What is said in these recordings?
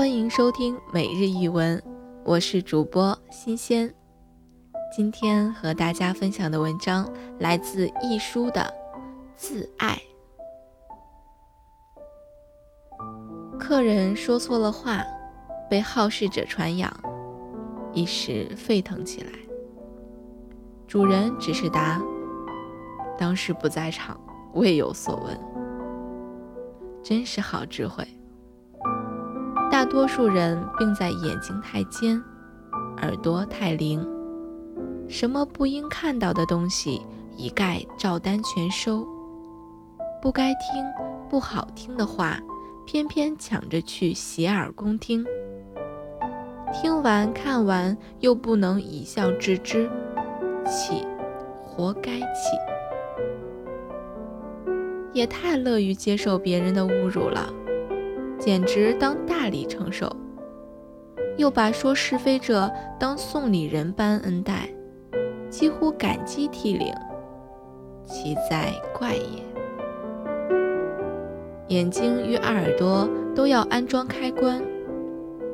欢迎收听每日一文，我是主播新鲜。今天和大家分享的文章来自易书的《自爱》。客人说错了话，被好事者传扬，一时沸腾起来。主人只是答：“当时不在场，未有所闻。”真是好智慧。大多数人病在眼睛太尖，耳朵太灵，什么不应看到的东西一概照单全收，不该听、不好听的话，偏偏抢着去洗耳恭听，听完看完又不能一笑置之，气，活该气，也太乐于接受别人的侮辱了。简直当大礼承受，又把说是非者当送礼人般恩待，几乎感激涕零，其在怪也。眼睛与耳朵都要安装开关，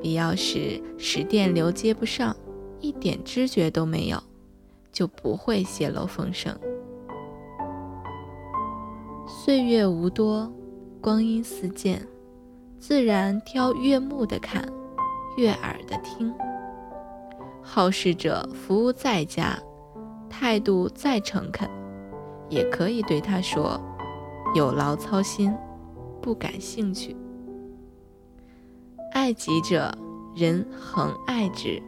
必要时使电流接不上，一点知觉都没有，就不会泄露风声。岁月无多，光阴似箭。自然挑悦目的看，悦耳的听。好事者服务再佳，态度再诚恳，也可以对他说：“有劳操心，不感兴趣。”爱己者，人恒爱之。